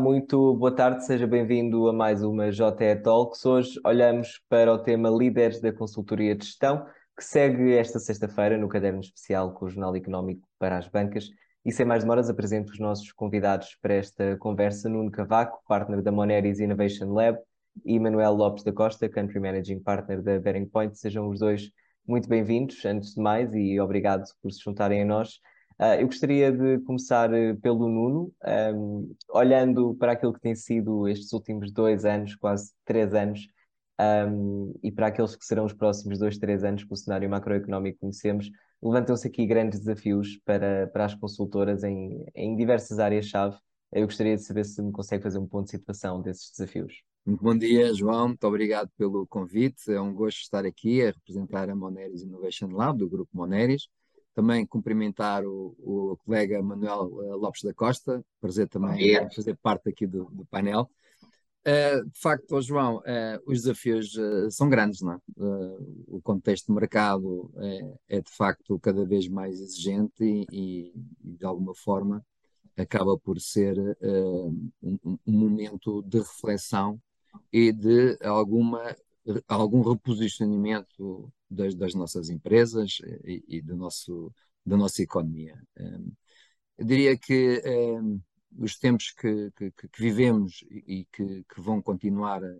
Muito boa tarde, seja bem-vindo a mais uma JE Talks. Hoje olhamos para o tema Líderes da Consultoria de Gestão, que segue esta sexta-feira no caderno especial com o Jornal Económico para as Bancas. E sem mais demoras, apresento os nossos convidados para esta conversa: Nuno Cavaco, partner da Moneris Innovation Lab, e Manuel Lopes da Costa, Country Managing Partner da Bearing Point. Sejam os dois muito bem-vindos, antes de mais, e obrigado por se juntarem a nós. Uh, eu gostaria de começar uh, pelo Nuno, um, olhando para aquilo que tem sido estes últimos dois anos, quase três anos, um, e para aqueles que serão os próximos dois, três anos que o cenário macroeconómico conhecemos, levantam-se aqui grandes desafios para, para as consultoras em, em diversas áreas-chave. Eu gostaria de saber se me consegue fazer um ponto de situação desses desafios. Muito bom dia, João. Muito obrigado pelo convite. É um gosto estar aqui a representar a Moneris Innovation Lab, do Grupo Moneris. Também cumprimentar o, o colega Manuel uh, Lopes da Costa, prazer também fazer parte aqui do, do painel. Uh, de facto, oh, João, uh, os desafios são grandes, não é? o contexto de mercado é, é, de facto cada vez mais exigente e, e de alguma forma acaba por ser um, um momento de reflexão e de alguma algum reposicionamento das, das nossas empresas e, e, do nosso, da nossa economia. Um, eu diria que um, os tempos que, que, que vivemos e que, que, vão continuar a,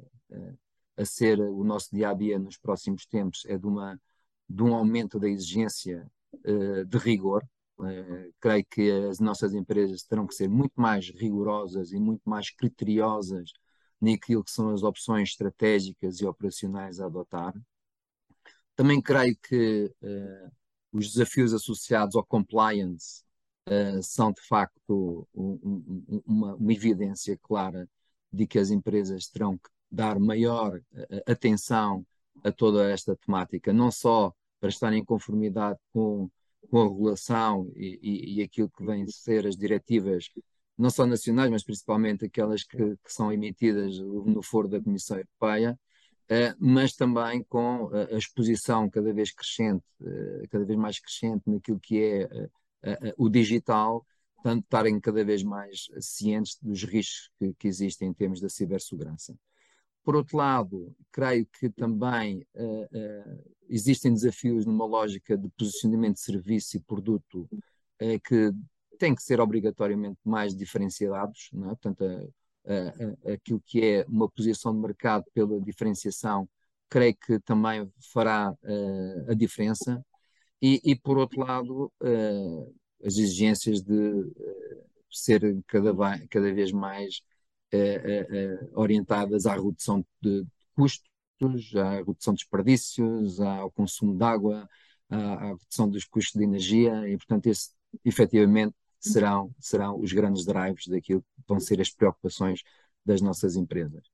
a, ser o nosso dia a dia nos próximos tempos é de, uma, de um aumento da exigência uh, de rigor. Uh, creio que as nossas empresas terão que ser muito mais rigorosas e muito mais criteriosas naquilo que são as opções estratégicas e operacionais a adotar. Também creio que uh, os desafios associados ao compliance uh, são de facto um, um, uma, uma, evidência clara de que as empresas terão que dar maior uh, atenção a toda esta temática, não só para estar em conformidade com, com a regulação e, e, e aquilo que vêm ser as diretivas não só nacionais, mas principalmente aquelas que, que são emitidas no foro da Comissão Europeia, uh, mas também com a, a exposição cada vez crescente, uh, cada vez mais crescente naquilo que é uh, o digital, tanto estarem cada vez mais cientes dos riscos que, que, existem em termos da cibersegurança. Por outro lado, creio que também existem desafios numa lógica de posicionamento de serviço e produto que têm que ser obrigatoriamente mais diferenciados, não é? portanto, a, a, aquilo que é uma posição de mercado pela diferenciação, creio que também fará uh, a diferença. E, e, por outro lado, uh, as exigências de uh, serem cada, cada vez mais orientadas à redução de custos, à redução de desperdícios, ao consumo de água, à redução dos custos de energia, e, portanto, esse efetivamente serão, serão os grandes drives daquilo que vão ser as preocupações das nossas empresas.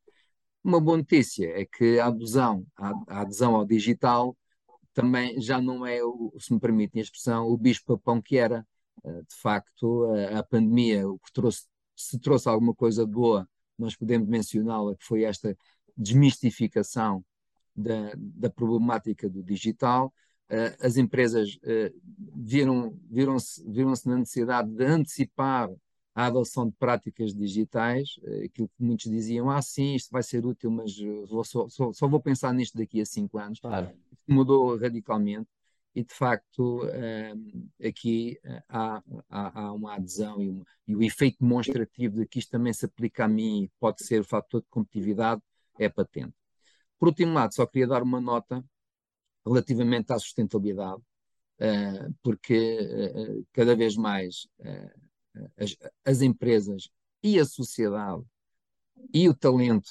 Uma boa notícia é que a adesão, a, adesão ao digital também já não é, o, se me permitem a expressão, o bicho-papão que era. Eh, de facto, a, a pandemia, o que trouxe, se trouxe alguma coisa boa, nós podemos mencioná-la, que foi esta desmistificação da, da problemática do digital, uh, as empresas uh, viram, viram-se viram na necessidade de antecipar a adoção de práticas digitais, uh, aquilo que muitos diziam, ah sim, isto vai ser útil, mas vou só, só, só, vou pensar nisto daqui a cinco anos. Claro. Mudou radicalmente e de facto aqui há, há, há, uma adesão e, um, e, o efeito demonstrativo de que isto também se aplica a mim e pode ser o fator de competitividade é patente. Por último lado, só queria dar uma nota relativamente à sustentabilidade, porque uh, cada vez mais as, as, empresas e a sociedade e o talento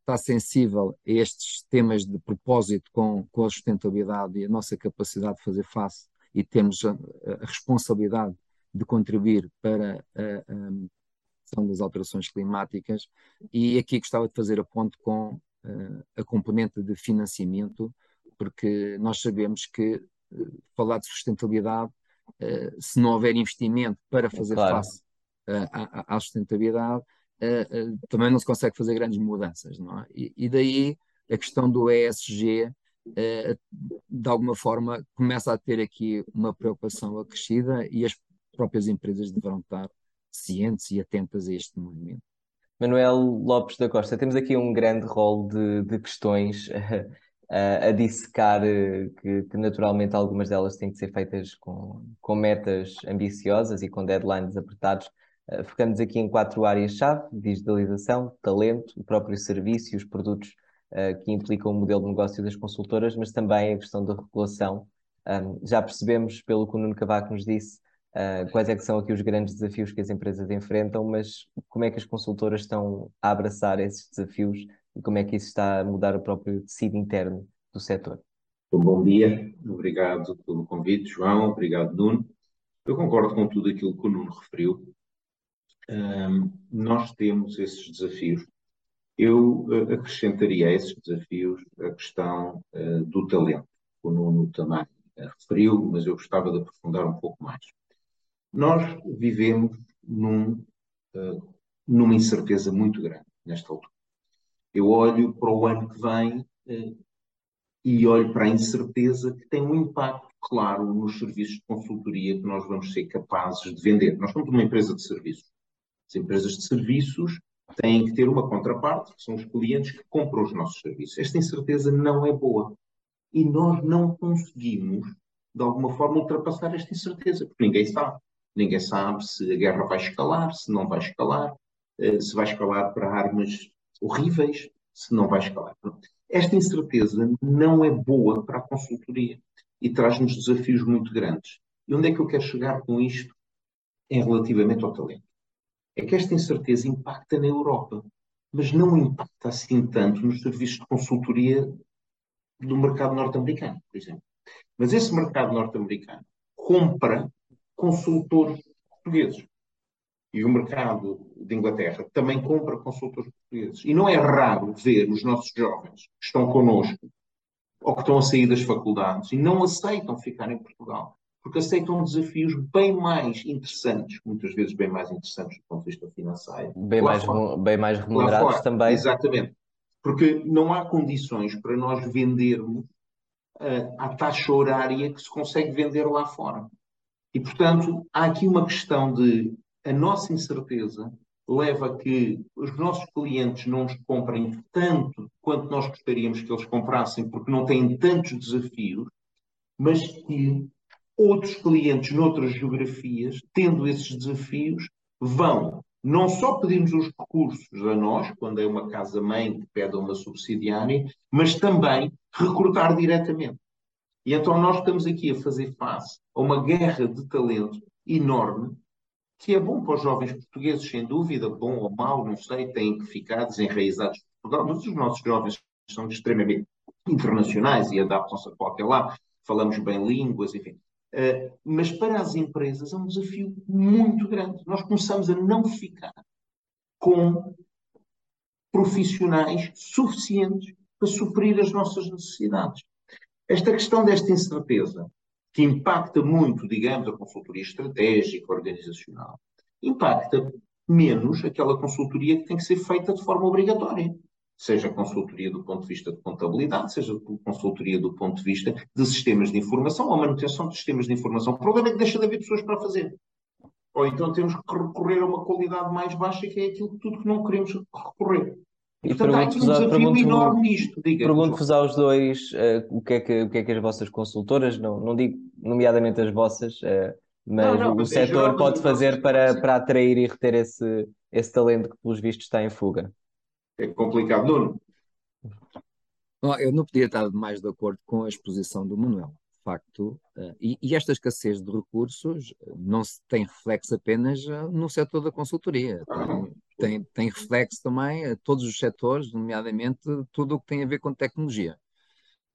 está sensível a estes temas de propósito com, com a sustentabilidade e a nossa capacidade de fazer face e temos a, a responsabilidade de contribuir para a, a das alterações climáticas. E aqui gostava de fazer a ponto com a componente de financiamento porque nós sabemos que eh, falar de sustentabilidade, eh, se não houver investimento para fazer claro. face eh, à, à, sustentabilidade, também não se consegue fazer grandes mudanças, não é? E, e daí a questão do ESG, de alguma forma, começa a ter aqui uma preocupação acrescida e as próprias empresas deverão estar cientes e atentas a este movimento. Manuel Lopes da Costa, temos aqui um grande rol de, de questões a, a dissecar, eh, que, que, naturalmente algumas delas têm que ser feitas com, com metas ambiciosas e com deadlines apertados. Uh, focamos aqui em quatro áreas-chave: digitalização, talento, o próprio serviço e os produtos uh, que implicam o modelo de negócio das consultoras, mas também a questão da regulação. Um, já percebemos, pelo que o Nuno Cavaco nos disse, uh, quais é que são aqui os grandes desafios que as empresas enfrentam, mas como é que as consultoras estão a abraçar esses desafios e como é que isso está a mudar o próprio tecido interno do setor? Bom dia, obrigado pelo convite, João, obrigado, Nuno. Eu concordo com tudo aquilo que o Nuno referiu. Um, nós temos esses desafios. Eu uh, acrescentaria a esses desafios a questão uh, do talento. O Nuno também uh, referiu, mas eu gostava de aprofundar um pouco mais. Nós vivemos num, numa incerteza muito grande nesta altura. Eu olho para o ano que vem eh, e olho para a incerteza que tem um impacto claro nos serviços de consultoria que nós vamos ser capazes de vender. Nós somos uma empresa de serviços. As empresas de serviços têm que ter uma contraparte, que são os clientes que compram os nossos serviços. Esta incerteza não é boa. E nós não conseguimos, de alguma forma, ultrapassar esta incerteza, porque ninguém sabe. Ninguém sabe se a guerra vai escalar, se não vai escalar, eh, se vai escalar para armas horríveis se não vai escalar. Esta incerteza não é boa para a consultoria e traz-nos desafios muito grandes. E onde é que eu quero chegar com isto em relativamente ao talento? É que esta incerteza impacta na Europa, mas não impacta assim tanto nos serviços de consultoria do mercado norte-americano, por exemplo. Mas esse mercado norte-americano compra consultores portugueses e o mercado de Inglaterra também compra consultores portugueses. E não é raro ver os nossos jovens que estão connosco ou que estão a sair das faculdades e não aceitam ficar em Portugal, porque aceitam desafios bem mais interessantes, muitas vezes bem mais interessantes do ponto de vista financeiro. Bem, mais, bem mais remunerados também. Exatamente. Porque não há condições para nós vendermos uh, à taxa horária que se consegue vender lá fora. E, portanto, há aqui uma questão de a nossa incerteza leva a que os nossos clientes não nos comprem tanto quanto nós gostaríamos que eles comprassem, porque não têm tantos desafios, mas que outros clientes noutras geografias, tendo esses desafios, vão não só pedir-nos os recursos a nós, quando é uma casa-mãe que pede uma subsidiária, mas também recrutar diretamente. E então nós estamos aqui a fazer face a uma guerra de talento enorme que é bom para os jovens portugueses, sem dúvida, bom ou mau, não sei, têm que ficar desenraizados de Portugal, mas os nossos jovens são extremamente internacionais e adaptam-se a qualquer lado, falamos bem línguas, enfim. Uh, mas para as empresas é um desafio muito grande. Nós começamos a não ficar com profissionais suficientes para suprir as nossas necessidades. Esta questão desta incerteza que impacta muito, digamos, a consultoria estratégica, organizacional, impacta menos aquela consultoria que tem que ser feita de forma obrigatória. Seja consultoria do ponto de vista de contabilidade, seja consultoria do ponto de vista de sistemas de informação ou manutenção de sistemas de informação. O problema é que deixa de haver pessoas para fazer. Ou então temos que recorrer a uma qualidade mais baixa, que é aquilo tudo que não queremos recorrer. E pergunto-vos um pergunto nisto. Pergunto-vos aos dois uh, o, que é que, o que é que as vossas consultoras, não, não digo nomeadamente as vossas, uh, mas não, não, o mas setor pode fazer para, para atrair e reter esse, esse talento que, pelos vistos, está em fuga. É complicado, Nuno. eu não podia estar mais de acordo com a exposição do Manuel. De facto, uh, e, e, esta escassez de recursos não se tem reflexo apenas no setor da consultoria. Tem, tem, tem reflexo também a todos os setores, nomeadamente tudo o que tem a ver com tecnologia.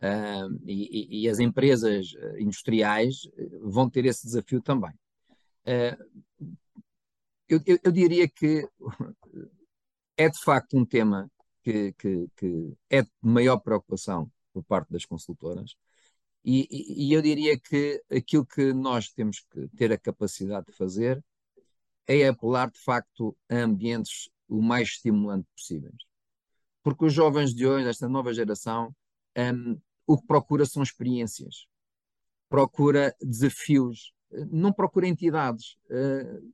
Uh, e, e, as empresas eh, industriais eh, vão ter esse desafio também. Uh, eu, eu, eu, diria que é de facto um tema que, que, que, é de maior preocupação por parte das consultoras, e, e, e eu diria que aquilo que nós temos que ter a capacidade de fazer é apelar de facto a ambientes o mais estimulante possíveis. Porque os jovens de hoje, esta nova geração, um, o que procura são experiências, procura desafios, não procura entidades. Uh,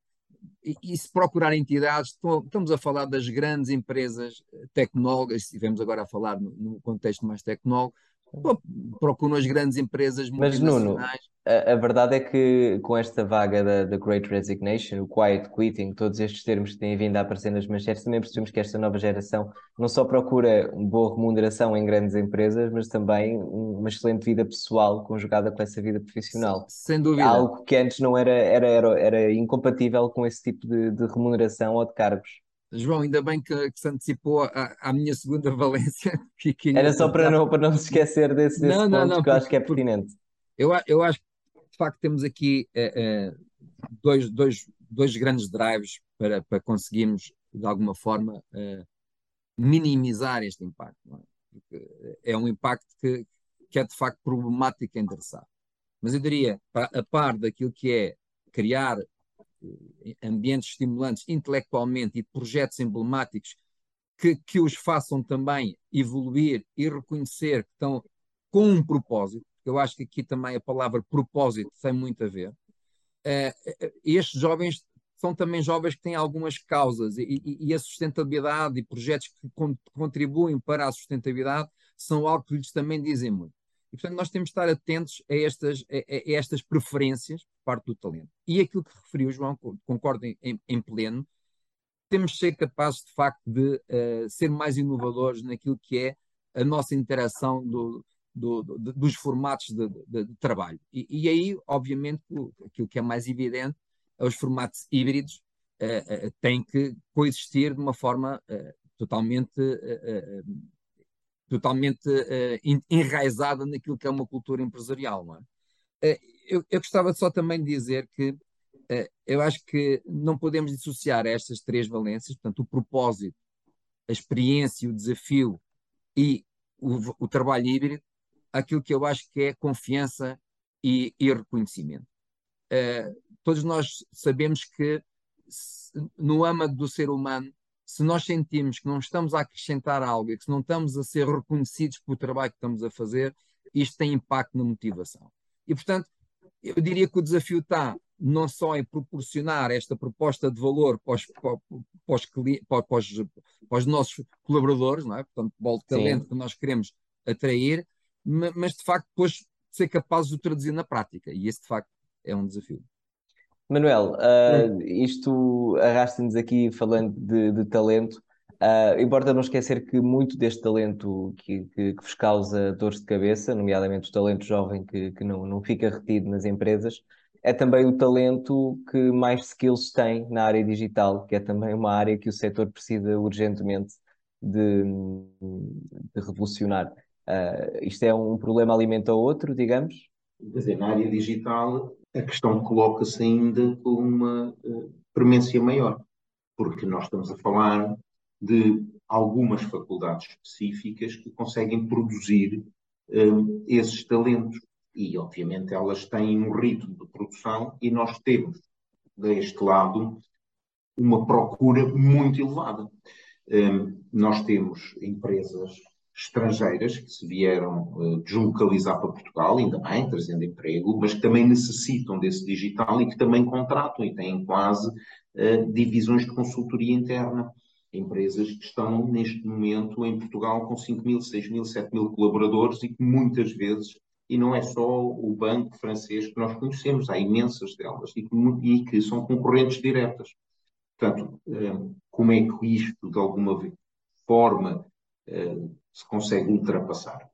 e, e, se procurar entidades, estamos a falar das grandes empresas tecnológicas, estivemos agora a falar no, no contexto mais tecnológico, procuram as grandes empresas Mas, Nuno, a, a, verdade é que com esta vaga da, da Great Resignation, o Quiet Quitting, todos estes termos que têm vindo a aparecer nas manchetes, também percebemos que esta nova geração não só procura uma boa remuneração em grandes empresas, mas também uma excelente vida pessoal conjugada com essa vida profissional. Sem dúvida. Algo que antes não era, era, era, era incompatível com esse tipo de, de remuneração ou de cargos. João, ainda bem que, que se antecipou à, minha segunda valência. Era só para não, para não se esquecer desse, desse não, ponto não, não, que eu acho que é pertinente. Eu, eu acho que, de facto, temos aqui é, é, dois, dois, dois grandes drives para, para conseguirmos, de alguma forma, é, minimizar este impacto. É? é? um impacto que, que é, de facto, problemático endereçar. Mas eu diria, a par daquilo que é criar ambientes estimulantes intelectualmente e projetos emblemáticos que, que os façam também evoluir e reconhecer que estão com um propósito. Eu acho que aqui também a palavra propósito tem muito a ver. Uh, estes jovens são também jovens que têm algumas causas e, e, e a sustentabilidade e projetos que con contribuem para a sustentabilidade são algo que lhes também dizem muito. E, portanto, nós temos de estar atentos a estas, a, a estas preferências por parte do talento. E aquilo que referiu, João, concordo em, em pleno, temos de ser capazes, de facto, de uh, ser mais inovadores naquilo que é a nossa interação do, do, do, dos formatos de, de, de trabalho. E, e, aí, obviamente, aquilo que é mais evidente, é os formatos híbridos uh, uh, têm que coexistir de uma forma totalmente totalmente uh, enraizada naquilo que é uma cultura empresarial. Não é? Uh, eu, eu, gostava só também de dizer que uh, eu acho que não podemos dissociar estas três valências, portanto, o propósito, a experiência, o desafio e o, o trabalho híbrido, aquilo que eu acho que é confiança e, e reconhecimento. todos nós sabemos que no âmago do ser humano se nós sentimos que não estamos a acrescentar algo e que não estamos a ser reconhecidos pelo trabalho que estamos a fazer, isto tem impacto na motivação. E, portanto, eu diria que o desafio está não só em proporcionar esta proposta de valor para os, para, para os, para os, para os nossos colaboradores, não é? portanto, o talento Sim. que nós queremos atrair, mas de facto depois ser capazes de o traduzir na prática. E esse de facto é um desafio. Manuel, uh, isto arrasta-nos aqui falando de, de talento. Uh, importa não esquecer que muito deste talento que, que, que, vos causa dores de cabeça, nomeadamente o talento jovem que, que não, não fica retido nas empresas, é também o talento que mais skills tem na área digital, que é também uma área que o setor precisa urgentemente de, de revolucionar. Uh, isto é um problema alimenta o outro, digamos? Quer dizer, na área digital a questão coloca-se ainda com uma uh, premência maior, porque nós estamos a falar de algumas faculdades específicas que conseguem produzir uh, esses talentos. E, obviamente, elas têm um ritmo de produção e nós temos, deste lado, uma procura muito elevada. Um, eh, nós temos empresas estrangeiras que se vieram uh, deslocalizar para Portugal, ainda bem, trazendo emprego, mas que também necessitam desse digital e que também contratam e têm quase uh, divisões de consultoria interna. Empresas que estão neste momento em Portugal com 5 mil, 6 mil, 7 mil colaboradores e que muitas vezes, e não é só o banco francês que nós conhecemos, há imensas delas e que, e que são concorrentes diretas. Portanto, uh, como é que isto, de alguma forma, se consegue ultrapassar.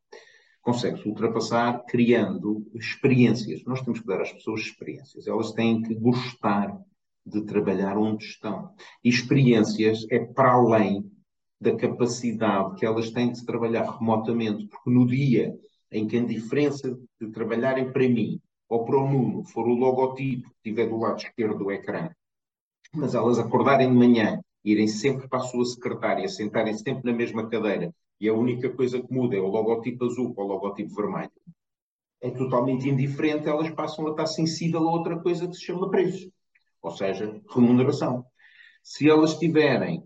Consegue-se ultrapassar criando experiências. Nós temos que dar às pessoas experiências. Elas têm que gostar de trabalhar onde estão. E experiências é para além da capacidade que elas têm de trabalhar remotamente, porque no dia em que a diferença de trabalharem para mim ou para o Nuno for o logotipo que estiver do lado esquerdo do ecrã, mas elas acordarem de manhã, irem sempre para a sua secretária, sentarem sempre na mesma cadeira e a única coisa que muda é o logotipo azul para o logotipo vermelho, é totalmente indiferente, elas passam a estar sensíveis a outra coisa que se chama preço, ou seja, remuneração. Se elas tiverem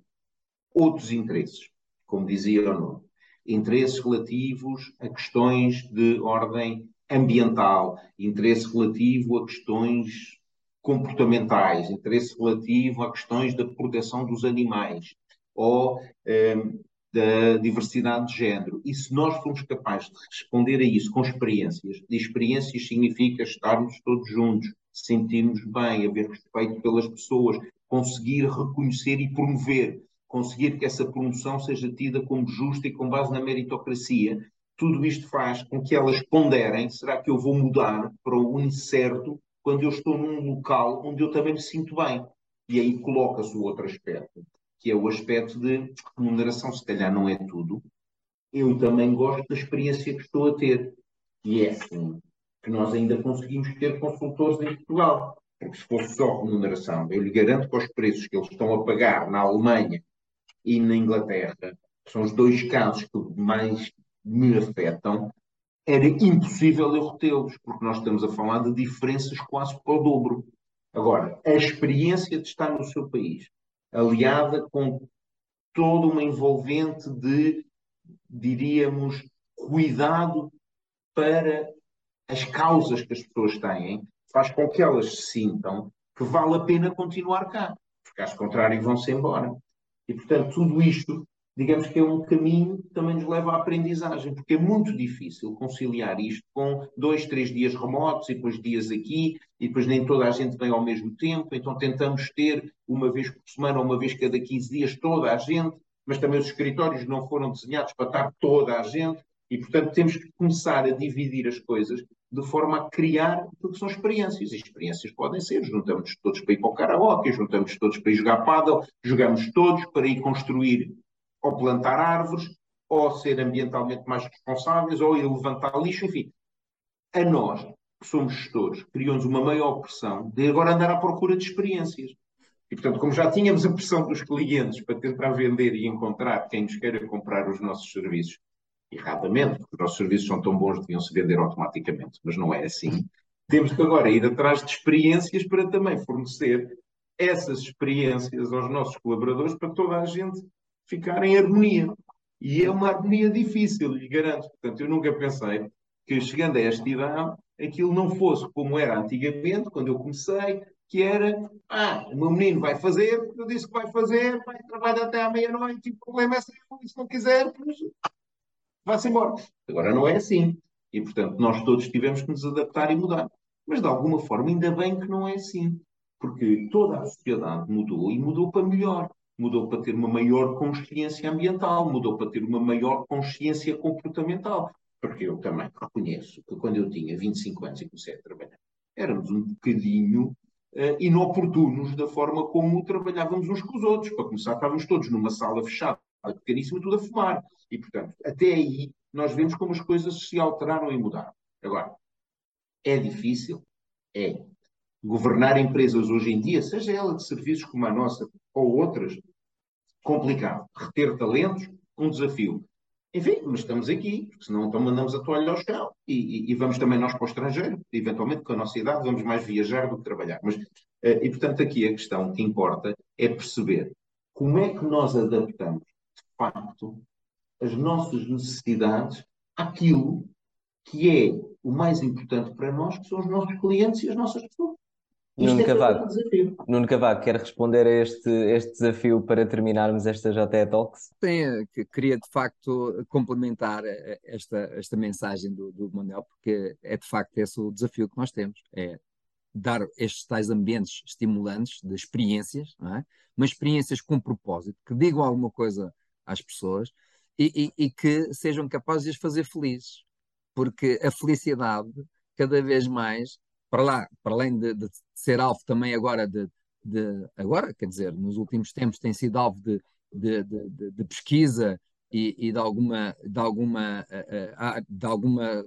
outros interesses, como dizia o nome, interesses relativos a questões de ordem ambiental, interesse relativo a questões comportamentais, interesse relativo a questões da proteção dos animais ou um, da diversidade de género. E se nós formos capazes de responder a isso com experiências, de experiências significa estarmos todos juntos, sentirmos bem, haver respeito pelas pessoas, conseguir reconhecer e promover, conseguir que essa promoção seja tida como justa e com base na meritocracia, tudo isto faz com que elas ponderem: será que eu vou mudar para o incerto quando eu estou num local onde eu também me sinto bem? E aí coloca-se o outro aspecto, que é o aspecto de remuneração. Se calhar não é tudo. Eu também gosto da experiência que estou a ter. E é assim que nós ainda conseguimos ter consultores em Portugal. Porque se fosse só remuneração, eu lhe garanto que os preços que eles estão a pagar na Alemanha e na Inglaterra, que são os dois casos que mais me afetam, era impossível eu retê-los, porque nós estamos a falar de diferenças quase para o dobro. Agora, a experiência de estar no seu país, aliada com toda uma envolvente de, diríamos, cuidado para as causas que as pessoas têm, faz com que elas sintam que vale a pena continuar cá, porque caso contrário vão-se embora. E, portanto, tudo isto, digamos que é um caminho que também nos leva à aprendizagem, porque é muito difícil conciliar isto com dois, três dias remotos e depois dias aqui, e depois nem toda a gente vem ao mesmo tempo, então tentamos ter uma vez por semana uma vez cada 15 dias toda a gente, mas também os escritórios não foram desenhados para estar toda a gente, e portanto temos que começar a dividir as coisas de forma a criar aquilo que são experiências. E experiências podem ser, juntamos todos para ir para o karaoke, juntamos todos para ir jogar paddle, jogamos todos para ir construir ou plantar árvores, ou ser ambientalmente mais responsáveis, ou ir levantar lixo, enfim. A nós, que somos gestores, criou-nos uma maior pressão de agora andar à procura de experiências. E, portanto, como já tínhamos a pressão dos clientes para tentar vender e encontrar quem nos queira comprar os nossos serviços, erradamente, porque os nossos serviços são tão bons, deviam se vender automaticamente, mas não é assim. Temos que agora ir atrás de experiências para também fornecer essas experiências aos nossos colaboradores para toda a gente ficar em harmonia. E é uma harmonia difícil, lhe garanto. Portanto, eu nunca pensei que chegando a esta idade, aquilo não fosse como era antigamente, quando eu comecei, que era, ah, o meu menino vai fazer, eu disse que vai fazer, vai trabalhar até à meia-noite, e o problema é se não quiser, pois vá-se embora. Agora não é assim. E, portanto, nós todos tivemos que nos adaptar e mudar. Mas, de alguma forma, ainda bem que não é assim. Porque toda a sociedade mudou e mudou para melhor. Mudou para ter uma maior consciência ambiental, mudou para ter uma maior consciência comportamental. Porque eu também reconheço que quando eu tinha 25 anos e comecei a trabalhar, éramos um bocadinho uh, inoportunos da forma como trabalhávamos uns com os outros. Para começar, estávamos todos numa sala fechada, pequeníssima, tudo a fumar. E, portanto, até aí nós vemos como as coisas se alteraram e mudaram. Agora, é difícil? É. Governar empresas hoje em dia, seja ela de serviços como a nossa ou outras, complicado. Reter talentos, um desafio. Enfim, mas estamos aqui, porque senão então mandamos a toalha ao chão e, e, e, vamos também nós para o estrangeiro, eventualmente com a nossa idade vamos mais viajar do que trabalhar. Mas, eh, e portanto aqui a questão que importa é perceber como é que nós adaptamos de facto as nossas necessidades àquilo que é o mais importante para nós, que são os nossos clientes e as nossas pessoas. Nuno é Cavaco, Nuno Cavaco, quer responder a este, este desafio para terminarmos esta JE Talks? Sim, que queria de facto complementar esta, esta mensagem do, do Manuel, porque é de facto esse o desafio que nós temos, é dar estes tais ambientes estimulantes de experiências, é? mas experiências com propósito, que digam alguma coisa às pessoas, e, e, e, que sejam capazes de as fazer felizes. Porque a felicidade, cada vez mais, para lá, para além de, de ser alvo também agora de, de, agora, quer dizer, nos últimos tempos tem sido alvo de, de, de, de pesquisa e, e, de alguma de alguma eh, eh, de alguma eh,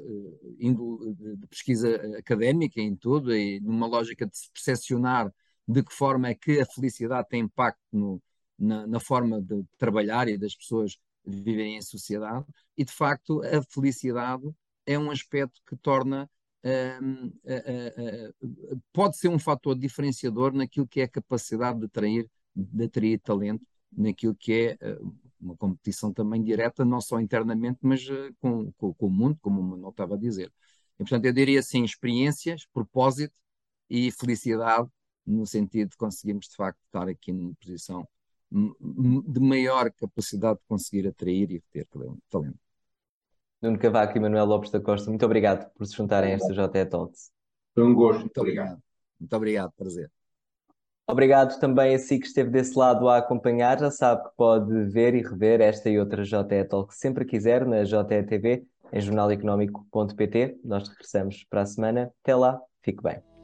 de pesquisa académica em tudo e numa lógica de se percepcionar de que forma é que a felicidade tem impacto no, na, na forma de trabalhar e das pessoas viverem em sociedade, e de facto a felicidade é um aspecto que torna. Pode ser um fator diferenciador naquilo que é a capacidade de atrair, de atrair talento, naquilo que é eh, uma competição também direta, não só internamente, mas eh, com, com, com, o mundo, como o Manuel estava a dizer. E, portanto, eu diria assim: experiências, propósito e felicidade no sentido de conseguirmos de facto estar aqui numa posição de maior capacidade de conseguir atrair e reter talento. Nuno Cavaco e Manuel Lopes da Costa, muito obrigado por se juntarem a esta JE Talks. Foi um gosto. Muito obrigado. Muito obrigado, prazer. Obrigado também a si que esteve desse lado a acompanhar. Já sabe que pode ver e rever esta e outra JE Talk sempre quiser na JE TV, em jornaleconómico.pt. Nós regressamos para a semana. Até lá, fique bem.